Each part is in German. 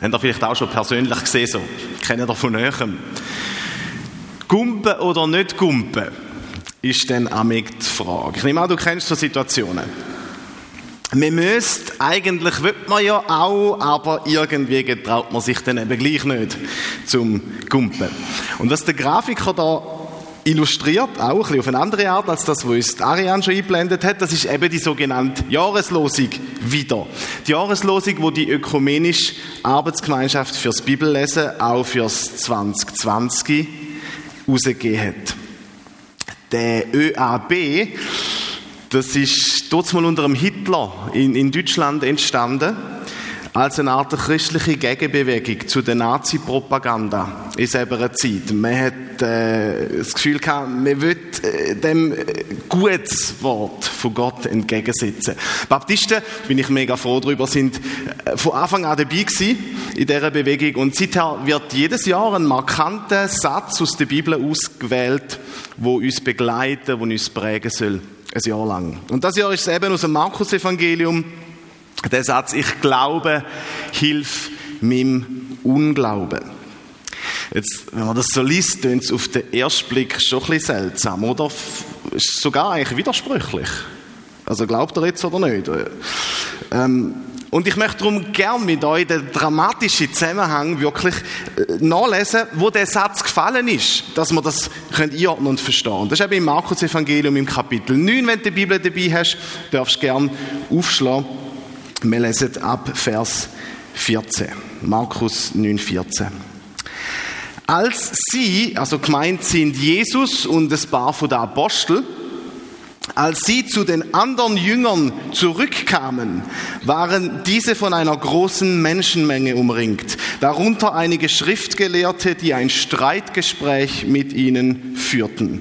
Habt ihr vielleicht auch schon persönlich gesehen, so. Kennen ihr von Nähem. Gumpen oder nicht Gumpen, ist dann amig die Frage. Ich nehme an, du kennst so Situationen. Man müsste, eigentlich will man ja auch, aber irgendwie getraut man sich dann eben gleich nicht zum Gumpen. Und was der Grafiker da illustriert, auch ein bisschen auf eine andere Art als das, was uns Ariane schon eingeblendet hat, das ist eben die sogenannte Jahreslosung wieder. Die Jahreslosung, wo die ökumenische Arbeitsgemeinschaft fürs Bibellesen auch fürs 2020 rausgegeben hat. Der ÖAB das ist dort mal unter dem Hitler in, in Deutschland entstanden als eine Art christliche Gegenbewegung zu der Nazi-Propaganda in selber Zeit. Man hat äh, das Gefühl gehabt, man will äh, dem äh, gutes Wort von Gott entgegensetzen. Baptisten, bin ich mega froh darüber, sind äh, von Anfang an dabei gewesen in dieser Bewegung und seither wird jedes Jahr ein markanter Satz aus der Bibel ausgewählt, wo uns begleiten, wo uns prägen soll ein Jahr lang. Und das Jahr ist es eben aus dem Markus-Evangelium, der Satz, ich glaube, hilf meinem Unglauben. Jetzt, wenn man das so liest, klingt es auf den ersten Blick schon ein bisschen seltsam, oder? Ist sogar eigentlich widersprüchlich. Also glaubt er jetzt oder nicht? Ähm, und ich möchte darum gern mit euch den dramatischen Zusammenhang wirklich äh, nachlesen, wo der Satz gefallen ist, dass man das einordnen und verstehen. Das ist eben im Markus Evangelium im Kapitel 9. Wenn du die Bibel dabei hast, darfst du gern aufschlagen. Wir lesen ab Vers 14. Markus 9, 14. Als sie, also gemeint sind Jesus und ein paar von den Apostel, als sie zu den anderen Jüngern zurückkamen, waren diese von einer großen Menschenmenge umringt, darunter einige Schriftgelehrte, die ein Streitgespräch mit ihnen führten.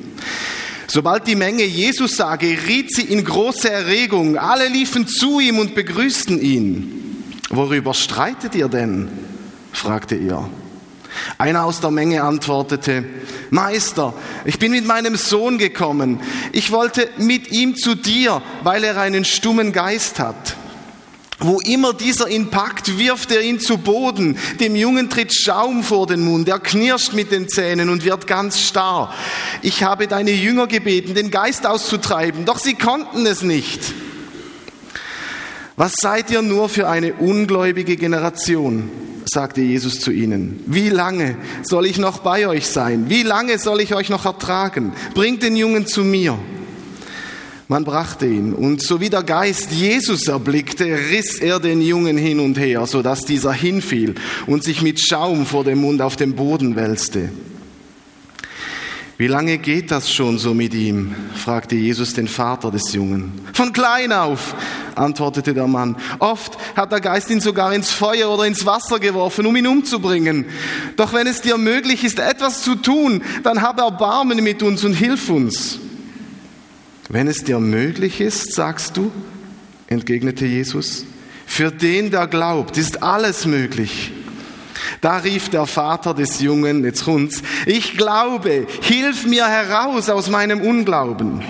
Sobald die Menge Jesus sah, geriet sie in große Erregung. Alle liefen zu ihm und begrüßten ihn. Worüber streitet ihr denn? fragte er. Einer aus der Menge antwortete, Meister, ich bin mit meinem Sohn gekommen. Ich wollte mit ihm zu dir, weil er einen stummen Geist hat. Wo immer dieser ihn packt, wirft er ihn zu Boden. Dem Jungen tritt Schaum vor den Mund. Er knirscht mit den Zähnen und wird ganz starr. Ich habe deine Jünger gebeten, den Geist auszutreiben, doch sie konnten es nicht. Was seid ihr nur für eine ungläubige Generation? sagte Jesus zu ihnen. Wie lange soll ich noch bei euch sein? Wie lange soll ich euch noch ertragen? Bringt den Jungen zu mir. Man brachte ihn, und so wie der Geist Jesus erblickte, riss er den Jungen hin und her, so dass dieser hinfiel und sich mit Schaum vor dem Mund auf dem Boden wälzte. Wie lange geht das schon so mit ihm? fragte Jesus den Vater des Jungen. Von klein auf, antwortete der Mann. Oft hat der Geist ihn sogar ins Feuer oder ins Wasser geworfen, um ihn umzubringen. Doch wenn es dir möglich ist, etwas zu tun, dann hab Erbarmen mit uns und hilf uns. Wenn es dir möglich ist, sagst du, entgegnete Jesus, für den, der glaubt, ist alles möglich. Da rief der Vater des Jungen, jetzt kommt's, ich glaube, hilf mir heraus aus meinem Unglauben.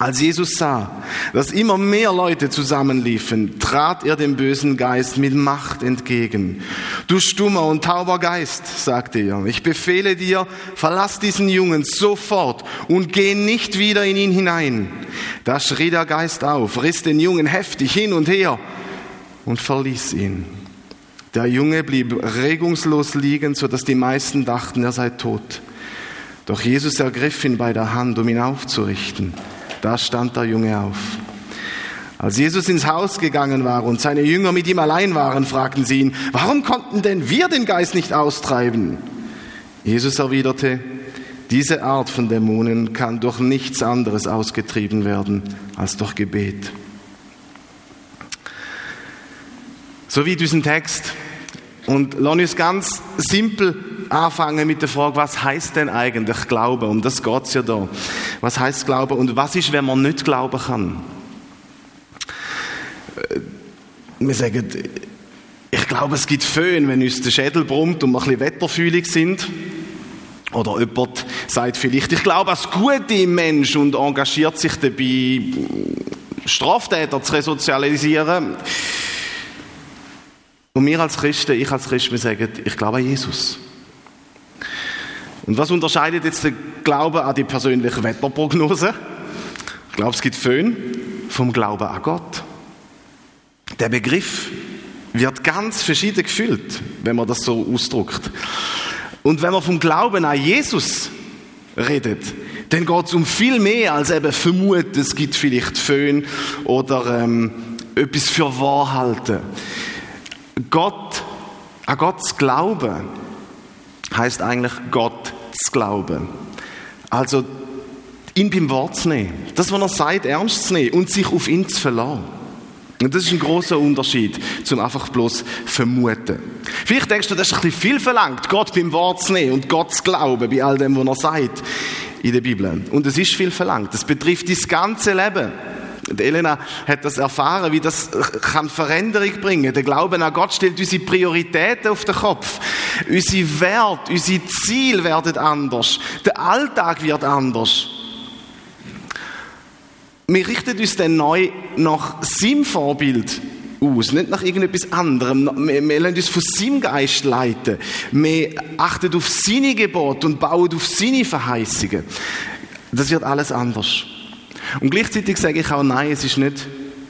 Als Jesus sah, dass immer mehr Leute zusammenliefen, trat er dem bösen Geist mit Macht entgegen. Du stummer und tauber Geist, sagte er, ich befehle dir, verlass diesen Jungen sofort und geh nicht wieder in ihn hinein. Da schrie der Geist auf, riss den Jungen heftig hin und her und verließ ihn. Der Junge blieb regungslos liegen, so dass die meisten dachten, er sei tot. Doch Jesus ergriff ihn bei der Hand, um ihn aufzurichten. Da stand der Junge auf. Als Jesus ins Haus gegangen war und seine Jünger mit ihm allein waren, fragten sie ihn, warum konnten denn wir den Geist nicht austreiben? Jesus erwiderte, diese Art von Dämonen kann durch nichts anderes ausgetrieben werden als durch Gebet. So wie diesen Text. Und lass uns ganz simpel anfangen mit der Frage, was heißt denn eigentlich Glaube? Um das geht's ja da. Was heißt Glaube und was ist, wenn man nicht glauben kann? Äh, wir sagen, ich glaube, es gibt Föhn, wenn uns der Schädel brummt und wir ein bisschen wetterfühlig sind. Oder jemand sagt vielleicht, ich glaube als gute Mensch und engagiert sich dabei, Straftäter zu resozialisieren. Und wir als Christen, ich als Christ, wir sagen, ich glaube an Jesus. Und was unterscheidet jetzt den Glauben an die persönliche Wetterprognose? Ich glaube, es gibt Föhn vom Glauben an Gott. Der Begriff wird ganz verschieden gefüllt, wenn man das so ausdrückt. Und wenn man vom Glauben an Jesus redet, dann geht es um viel mehr als eben vermuten, es gibt vielleicht Föhn oder ähm, etwas für wahr halten. Gott, an Gott zu glauben, heißt eigentlich Gott zu glauben. Also ihn beim Wort zu nehmen, das, was er sagt, ernst zu nehmen und sich auf ihn zu verlassen. Und das ist ein großer Unterschied zum einfach bloß vermuten. Vielleicht denkst du, das ist ein bisschen viel verlangt, Gott beim Wort zu nehmen und Gott zu glauben bei all dem, was er sagt in der Bibel. Und es ist viel verlangt. Das betrifft das ganze Leben. Die Elena hat das erfahren, wie das kann Veränderung bringen. Der Glaube an Gott stellt unsere Prioritäten auf den Kopf. Unsere Werte, unsere Ziele werden anders. Der Alltag wird anders. Wir richten uns dann neu nach seinem Vorbild aus, nicht nach irgendetwas anderem. Wir, wir lassen uns von seinem Geist leiten. Wir achten auf seine Gebote und bauen auf seine Verheißungen. Das wird alles anders. Und gleichzeitig sage ich auch, nein, es ist nicht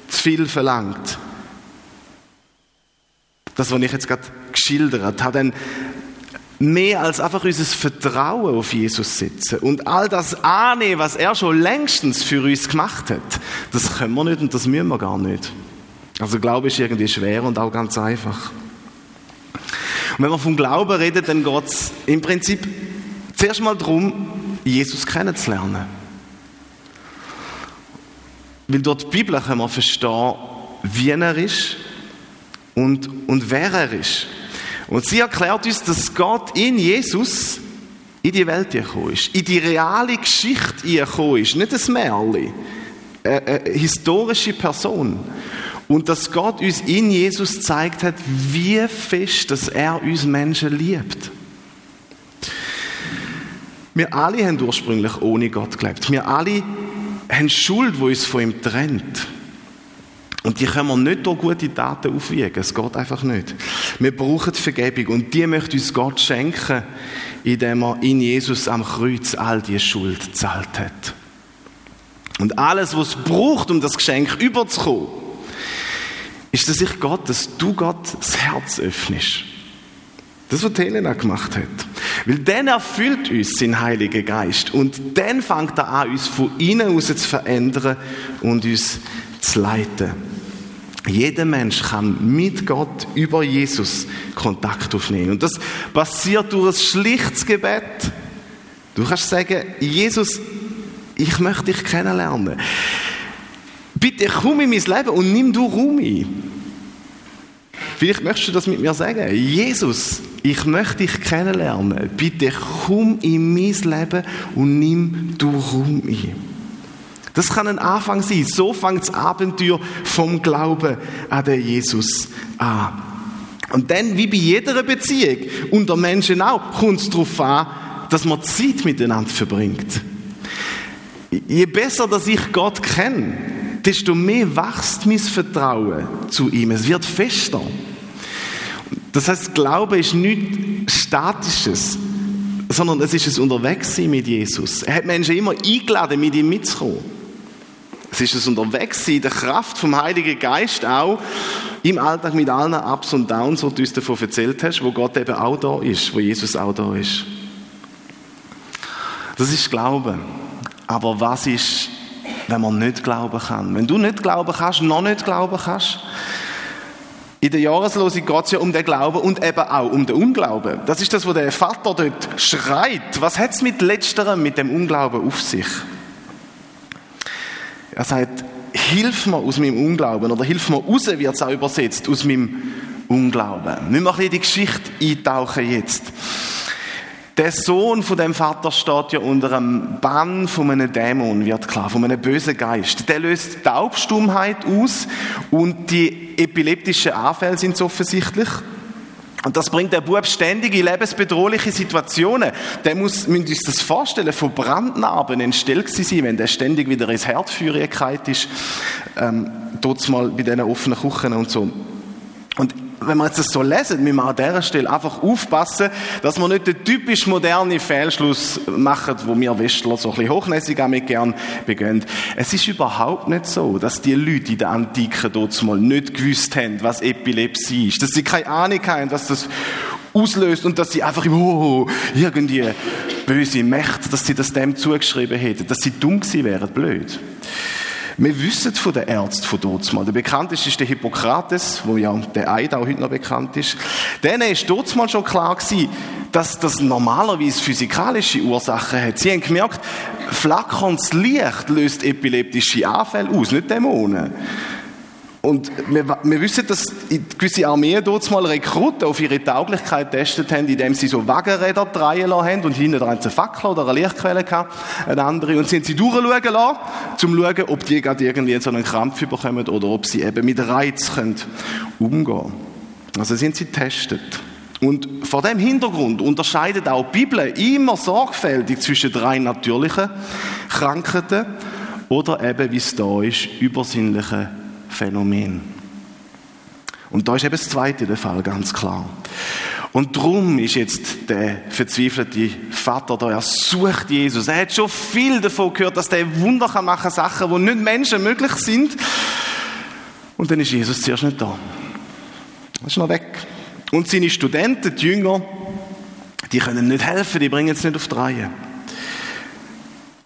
zu viel verlangt. Das, was ich jetzt gerade geschildert habe, dann mehr als einfach unser Vertrauen auf Jesus setzen und all das annehmen, was er schon längstens für uns gemacht hat, das können wir nicht und das müssen wir gar nicht. Also Glaube ist irgendwie schwer und auch ganz einfach. Und wenn wir vom Glauben reden, dann geht es im Prinzip zuerst mal darum, Jesus kennenzulernen. Weil dort die Bibel können wir verstehen, wie er ist und, und wer er ist. Und sie erklärt uns, dass Gott in Jesus in die Welt gekommen ist, in die reale Geschichte gekommen ist, nicht ein Märchen, eine, eine historische Person. Und dass Gott uns in Jesus gezeigt hat, wie fest, dass er uns Menschen liebt. Wir alle haben ursprünglich ohne Gott gelebt. Wir alle haben Schuld, die uns von ihm trennt. Und die können wir nicht durch gute Taten aufwiegen. Es geht einfach nicht. Wir brauchen Vergebung und die möchte uns Gott schenken, indem er in Jesus am Kreuz all die Schuld gezahlt hat. Und alles, was es braucht, um das Geschenk überzukommen, ist, dass ich Gott, dass du Gott das Herz öffnest. Das, was Helena gemacht hat. Weil dann erfüllt uns sein Heiliger Geist. Und dann fängt er an, uns von innen aus zu verändern und uns zu leiten. Jeder Mensch kann mit Gott über Jesus Kontakt aufnehmen. Und das passiert durch ein schlichtes Gebet. Du kannst sagen, Jesus, ich möchte dich kennenlernen. Bitte komm in mein Leben und nimm du Raum ein. Vielleicht möchtest du das mit mir sagen. Jesus, ich möchte dich kennenlernen. Bitte komm in mein Leben und nimm du Raum ein. Das kann ein Anfang sein. So fängt das Abenteuer vom Glauben an den Jesus an. Und dann, wie bei jeder Beziehung, unter Menschen auch, kommt es darauf an, dass man Zeit miteinander verbringt. Je besser, dass ich Gott kenne, desto mehr wächst mein Vertrauen zu ihm. Es wird fester. Das heißt, Glaube ist nichts Statisches, sondern es ist ein Unterwegssein mit Jesus. Er hat Menschen immer eingeladen, mit ihm mitzukommen. Es ist ein Unterwegssein, der Kraft vom Heiligen Geist auch im Alltag mit allen Ups und Downs, wo du uns davon erzählt hast, wo Gott eben auch da ist, wo Jesus auch da ist. Das ist Glaube. Aber was ist, wenn man nicht glauben kann? Wenn du nicht glauben kannst, noch nicht glauben kannst, in der Jahreslosung geht es ja um den Glauben und eben auch um den Unglauben. Das ist das, was der Vater dort schreit. Was hat es mit letzterem, mit dem Unglauben auf sich? Er sagt, hilf mir aus meinem Unglauben oder hilf mir raus, wird es auch übersetzt, aus meinem Unglauben. Wir machen in die Geschichte eintauchen jetzt. Der Sohn von dem Vater steht ja unter einem Bann von einem Dämon, wird klar, von einem bösen Geist. Der löst Taubstummheit aus und die epileptischen Anfälle sind so offensichtlich. Und das bringt der Bub ständig in lebensbedrohliche Situationen. Der muss, müsst euch das vorstellen, von Brandnarben entstellt sein, wenn der ständig wieder ins Herdfeuer ist, ähm, dort mal bei diesen offenen Kuchen und so. Und wenn wir jetzt das so lesen, müssen wir an dieser Stelle einfach aufpassen, dass wir nicht den typisch modernen Fehlschluss machen, wo wir Westler so ein bisschen hochnäsig damit gern begehen. Es ist überhaupt nicht so, dass die Leute in der Antike dort mal nicht gewusst haben, was Epilepsie ist. Dass sie keine Ahnung haben, dass das auslöst und dass sie einfach oh, irgendwie böse Mächte, dass sie das dem zugeschrieben hätten, dass sie dumm gewesen wären, blöd. Wir wissen von den Ärzten von dort mal. Der bekannteste ist der Hippokrates, wo ja der Eid auch heute noch bekannt ist. Denen ist dort mal schon klar gewesen, dass das normalerweise physikalische Ursachen hat. Sie haben gemerkt, flackerndes Licht löst epileptische Anfälle aus, nicht Dämonen. Und wir, wir wissen, dass gewisse Armeen dort mal Rekruten auf ihre Tauglichkeit getestet haben, indem sie so Wagenräder drehen lassen haben und hinten dran eine Fackel oder eine Lichtquelle gehabt, eine andere. Und sie haben sie durchschauen lassen, um zu schauen, ob die gerade irgendwie so einen Krampf bekommen oder ob sie eben mit Reiz können umgehen. Also sind sie getestet. Und vor dem Hintergrund unterscheidet auch die Bibel immer sorgfältig zwischen drei natürlichen Krankheiten oder eben, wie es da ist, übersinnlichen Phänomen. Und da ist eben das zweite der Fall, ganz klar. Und darum ist jetzt der verzweifelte Vater da, er sucht Jesus. Er hat schon viel davon gehört, dass der Wunder kann machen Sachen, die nicht Menschen möglich sind. Und dann ist Jesus zuerst nicht da. Er ist noch weg. Und seine Studenten, die Jünger, die können nicht helfen, die bringen es nicht auf die Reihe.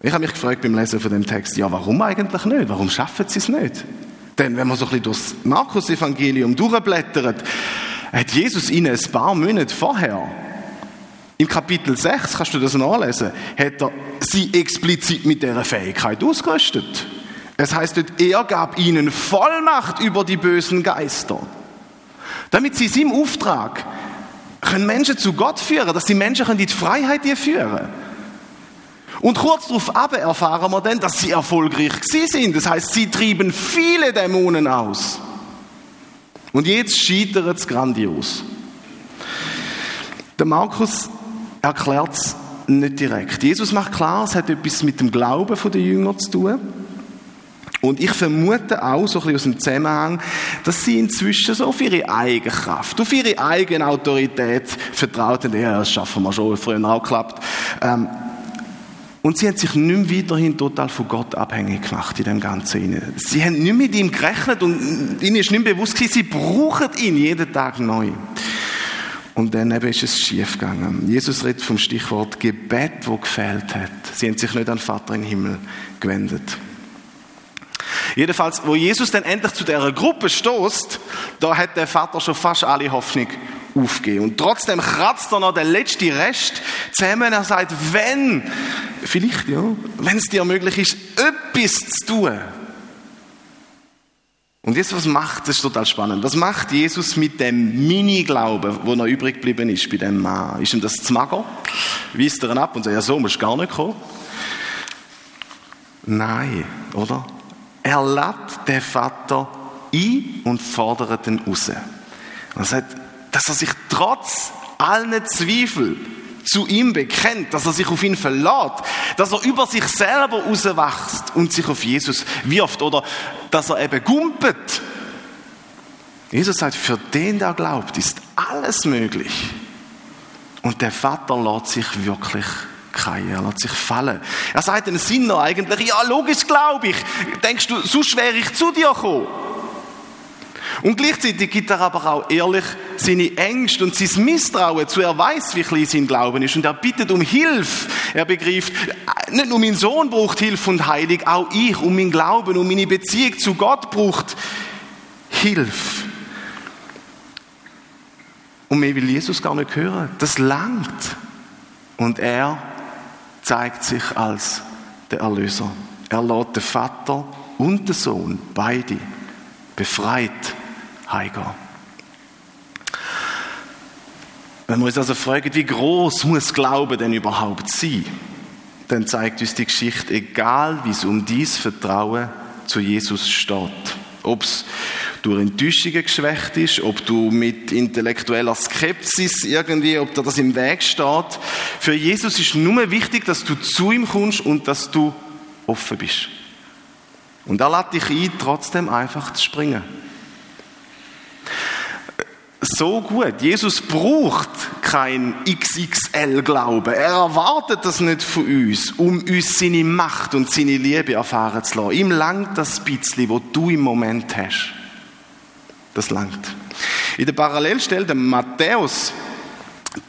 Ich habe mich gefragt beim Lesen von dem Text, ja, warum eigentlich nicht? Warum schaffen sie es nicht? Denn wenn man so ein bisschen durchs Markus-Evangelium durchblättert, hat Jesus ihnen ein paar Monate vorher, im Kapitel 6, kannst du das nachlesen, hat er sie explizit mit dieser Fähigkeit ausgerüstet. Es heißt dort, er gab ihnen Vollmacht über die bösen Geister. Damit sie seinem Auftrag können Menschen zu Gott führen, dass die Menschen in die Freiheit führen können. Und kurz darauf aber erfahren wir dann, dass sie erfolgreich sind. Das heißt, sie trieben viele Dämonen aus. Und jetzt scheitert es grandios. Der Markus erklärt es nicht direkt. Jesus macht klar, es hat etwas mit dem Glauben der Jünger zu tun. Und ich vermute auch, so ein bisschen aus dem Zusammenhang, dass sie inzwischen so auf ihre eigene Kraft, auf ihre eigene Autorität vertraut haben. Ja, das schaffen wir schon, früher auch geklappt. Ähm, und sie haben sich nicht mehr weiterhin total von Gott abhängig gemacht in dem Ganzen. Sie haben nicht mit ihm gerechnet und ihnen ist nicht mehr bewusst gewesen, sie brauchen ihn jeden Tag neu. Und dann eben ist es schief gegangen. Jesus redet vom Stichwort Gebet, wo gefehlt hat. Sie haben sich nicht an den Vater im Himmel gewendet. Jedenfalls, wo Jesus dann endlich zu der Gruppe stoßt, da hat der Vater schon fast alle Hoffnung aufgeben. Und trotzdem kratzt er noch der letzte Rest zusammen. Er sagt, wenn, vielleicht ja, wenn es dir möglich ist, etwas zu tun. Und jetzt, was macht, das ist total spannend, was macht Jesus mit dem Mini-Glauben, wo noch übrig geblieben ist bei dem Mann? Ist ihm das zu mager? Weist er ihn ab und sagt, ja so, musst du gar nicht kommen? Nein, oder? Er lädt den Vater ein und fordert ihn raus. Er sagt, dass er sich trotz allen Zweifel zu ihm bekennt, dass er sich auf ihn verlässt, dass er über sich selber rauswächst und sich auf Jesus wirft oder dass er eben gumpet. Jesus sagt, für den, der glaubt, ist alles möglich. Und der Vater lässt sich wirklich keinen, er lässt sich fallen. Er sagt den Sinner eigentlich, ja logisch glaube ich, denkst du, sonst wäre ich zu dir gekommen. Und gleichzeitig gibt er aber auch ehrlich seine Ängste und sein Misstrauen zu. Er weiß, wie klein sein Glauben ist und er bittet um Hilfe. Er begreift, nicht nur mein Sohn braucht Hilfe und Heilig, auch ich um mein Glauben, um meine Beziehung zu Gott braucht Hilfe. Und mehr will Jesus gar nicht hören. Das langt. Und er zeigt sich als der Erlöser. Er lädt den Vater und den Sohn, beide, befreit heimgehen. Wenn wir uns also fragen, wie groß muss Glaube denn überhaupt sein, dann zeigt uns die Geschichte, egal wie es um dies Vertrauen zu Jesus steht. Ob es durch Enttäuschungen geschwächt ist, ob du mit intellektueller Skepsis irgendwie, ob dir das im Weg steht. Für Jesus ist nur wichtig, dass du zu ihm kommst und dass du offen bist. Und er lädt dich ein, trotzdem einfach zu springen. So gut. Jesus braucht kein XXL-Glauben. Er erwartet das nicht von uns, um uns seine Macht und seine Liebe erfahren zu lassen. Ihm langt das bisschen, wo du im Moment hast. Das langt. In der Parallelstelle, der Matthäus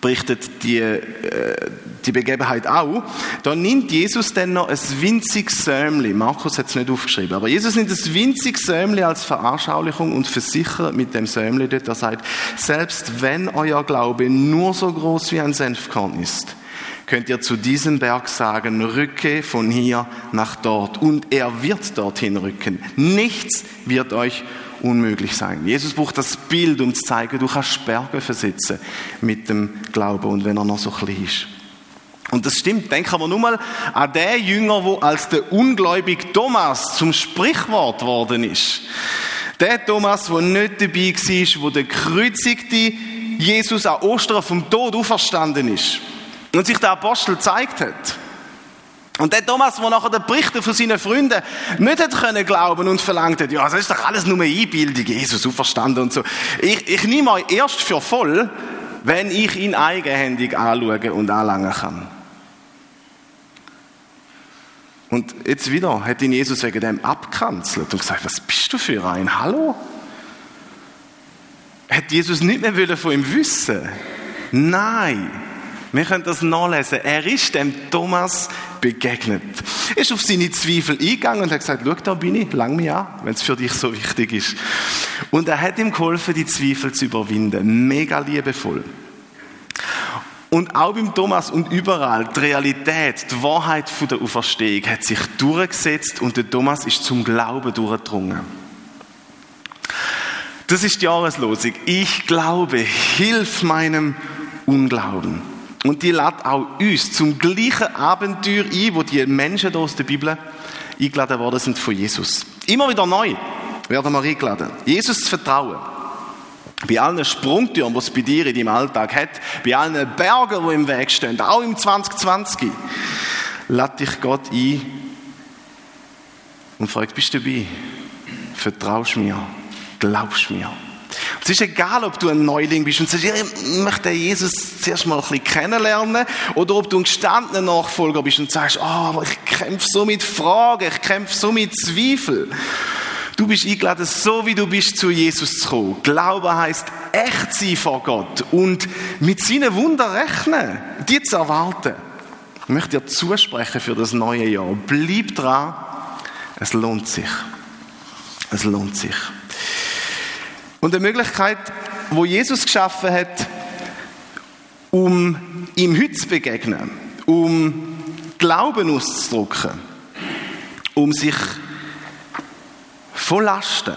berichtet die, äh, die Begebenheit auch. Da nimmt Jesus dann noch ein winziges Säumli. Markus hat es nicht aufgeschrieben, aber Jesus nimmt ein winziges Säumli als Veranschaulichung und versichert mit dem Säumli dort, er sagt, selbst wenn euer Glaube nur so groß wie ein Senfkorn ist, könnt ihr zu diesem Berg sagen, rücke von hier nach dort und er wird dorthin rücken. Nichts wird euch unmöglich sein. Jesus braucht das Bild, um zu zeigen, du kannst Berge versetzen mit dem Glauben und wenn er noch so klein ist. Und das stimmt. Denken wir nur mal an den Jünger, wo als der ungläubige Thomas zum Sprichwort worden ist. Der Thomas, der nicht dabei war, wo der gekreuzigte Jesus an Ostern vom Tod auferstanden ist und sich der Apostel gezeigt hat. Und der Thomas, der nachher den Berichten von seinen Freunden nicht hat können glauben und verlangt hat, ja, das ist doch alles nur eine Einbildung, Jesus auferstanden und so. Ich, ich nehme euch erst für voll, wenn ich ihn eigenhändig anschauen und anlangen kann. Und jetzt wieder hat ihn Jesus wegen dem abkanzelt und gesagt, was bist du für ein? Hallo? Hat Jesus nicht mehr von ihm wissen? Nein. Wir können das nachlesen. Er ist dem Thomas begegnet. Er ist auf seine Zweifel eingegangen und hat gesagt, schau, da bin ich, lang mich an, wenn es für dich so wichtig ist. Und er hat ihm geholfen, die Zweifel zu überwinden. Mega liebevoll. Und auch beim Thomas und überall, die Realität, die Wahrheit von der Auferstehung hat sich durchgesetzt und der Thomas ist zum Glauben durchgedrungen. Das ist die Jahreslosung. Ich glaube, hilf meinem Unglauben. Und die lädt auch uns zum gleichen Abenteuer ein, wo die Menschen hier aus der Bibel eingeladen worden sind von Jesus. Immer wieder neu werden wir eingeladen. Jesus zu vertrauen. Bei allen Sprungtüren, die es bei dir in deinem Alltag hat, bei allen Bergen, die im Weg stehen, auch im 2020, lädt dich Gott ein und fragt, bist du dabei? Vertraust mir? Glaubst mir? Es ist egal, ob du ein Neuling bist und sagst, ich möchte Jesus zuerst mal ein bisschen kennenlernen, oder ob du ein gestandener Nachfolger bist und sagst, oh, aber ich kämpfe so mit Fragen, ich kämpfe so mit Zweifeln. Du bist eingeladen, so wie du bist, zu Jesus zu kommen. Glaube heißt echt sein vor Gott und mit seinen Wunder rechnen, die zu erwarten. Ich möchte dir zusprechen für das neue Jahr. Bleib dran, es lohnt sich. Es lohnt sich. Und eine Möglichkeit, wo Jesus geschaffen hat, um ihm heute zu begegnen, um Glauben auszudrücken, um sich von Lasten,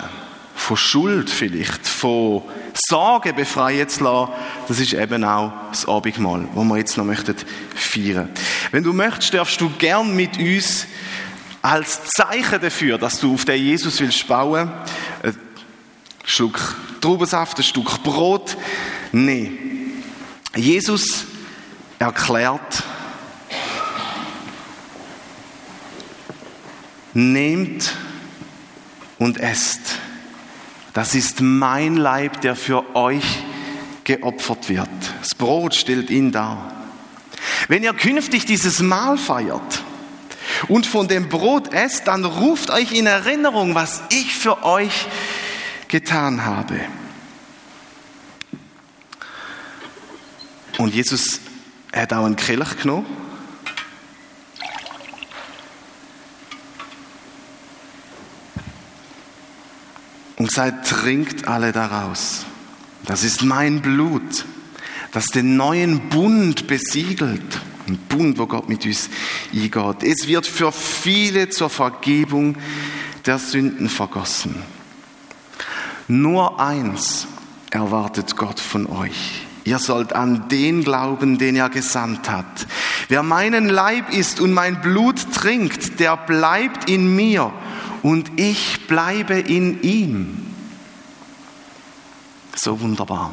von Schuld vielleicht, von Sorgen befreien zu lassen, das ist eben auch das Abendmahl, das wir jetzt noch möchten feiern. Wenn du möchtest, darfst du gern mit uns als Zeichen dafür, dass du auf den Jesus willst bauen, Schluck Traubensaft, ein Stück Brot. Nein. Jesus erklärt, nehmt und esst. Das ist mein Leib, der für euch geopfert wird. Das Brot stellt ihn dar. Wenn ihr künftig dieses Mahl feiert und von dem Brot esst, dann ruft euch in Erinnerung, was ich für euch getan habe. Und Jesus hat auch einen Kelch genommen. Und gesagt, trinkt alle daraus. Das ist mein Blut, das den neuen Bund besiegelt. Ein Bund, wo Gott mit uns eingeht. Es wird für viele zur Vergebung der Sünden vergossen. Nur eins erwartet Gott von euch. Ihr sollt an den glauben, den er gesandt hat. Wer meinen Leib isst und mein Blut trinkt, der bleibt in mir und ich bleibe in ihm. So wunderbar.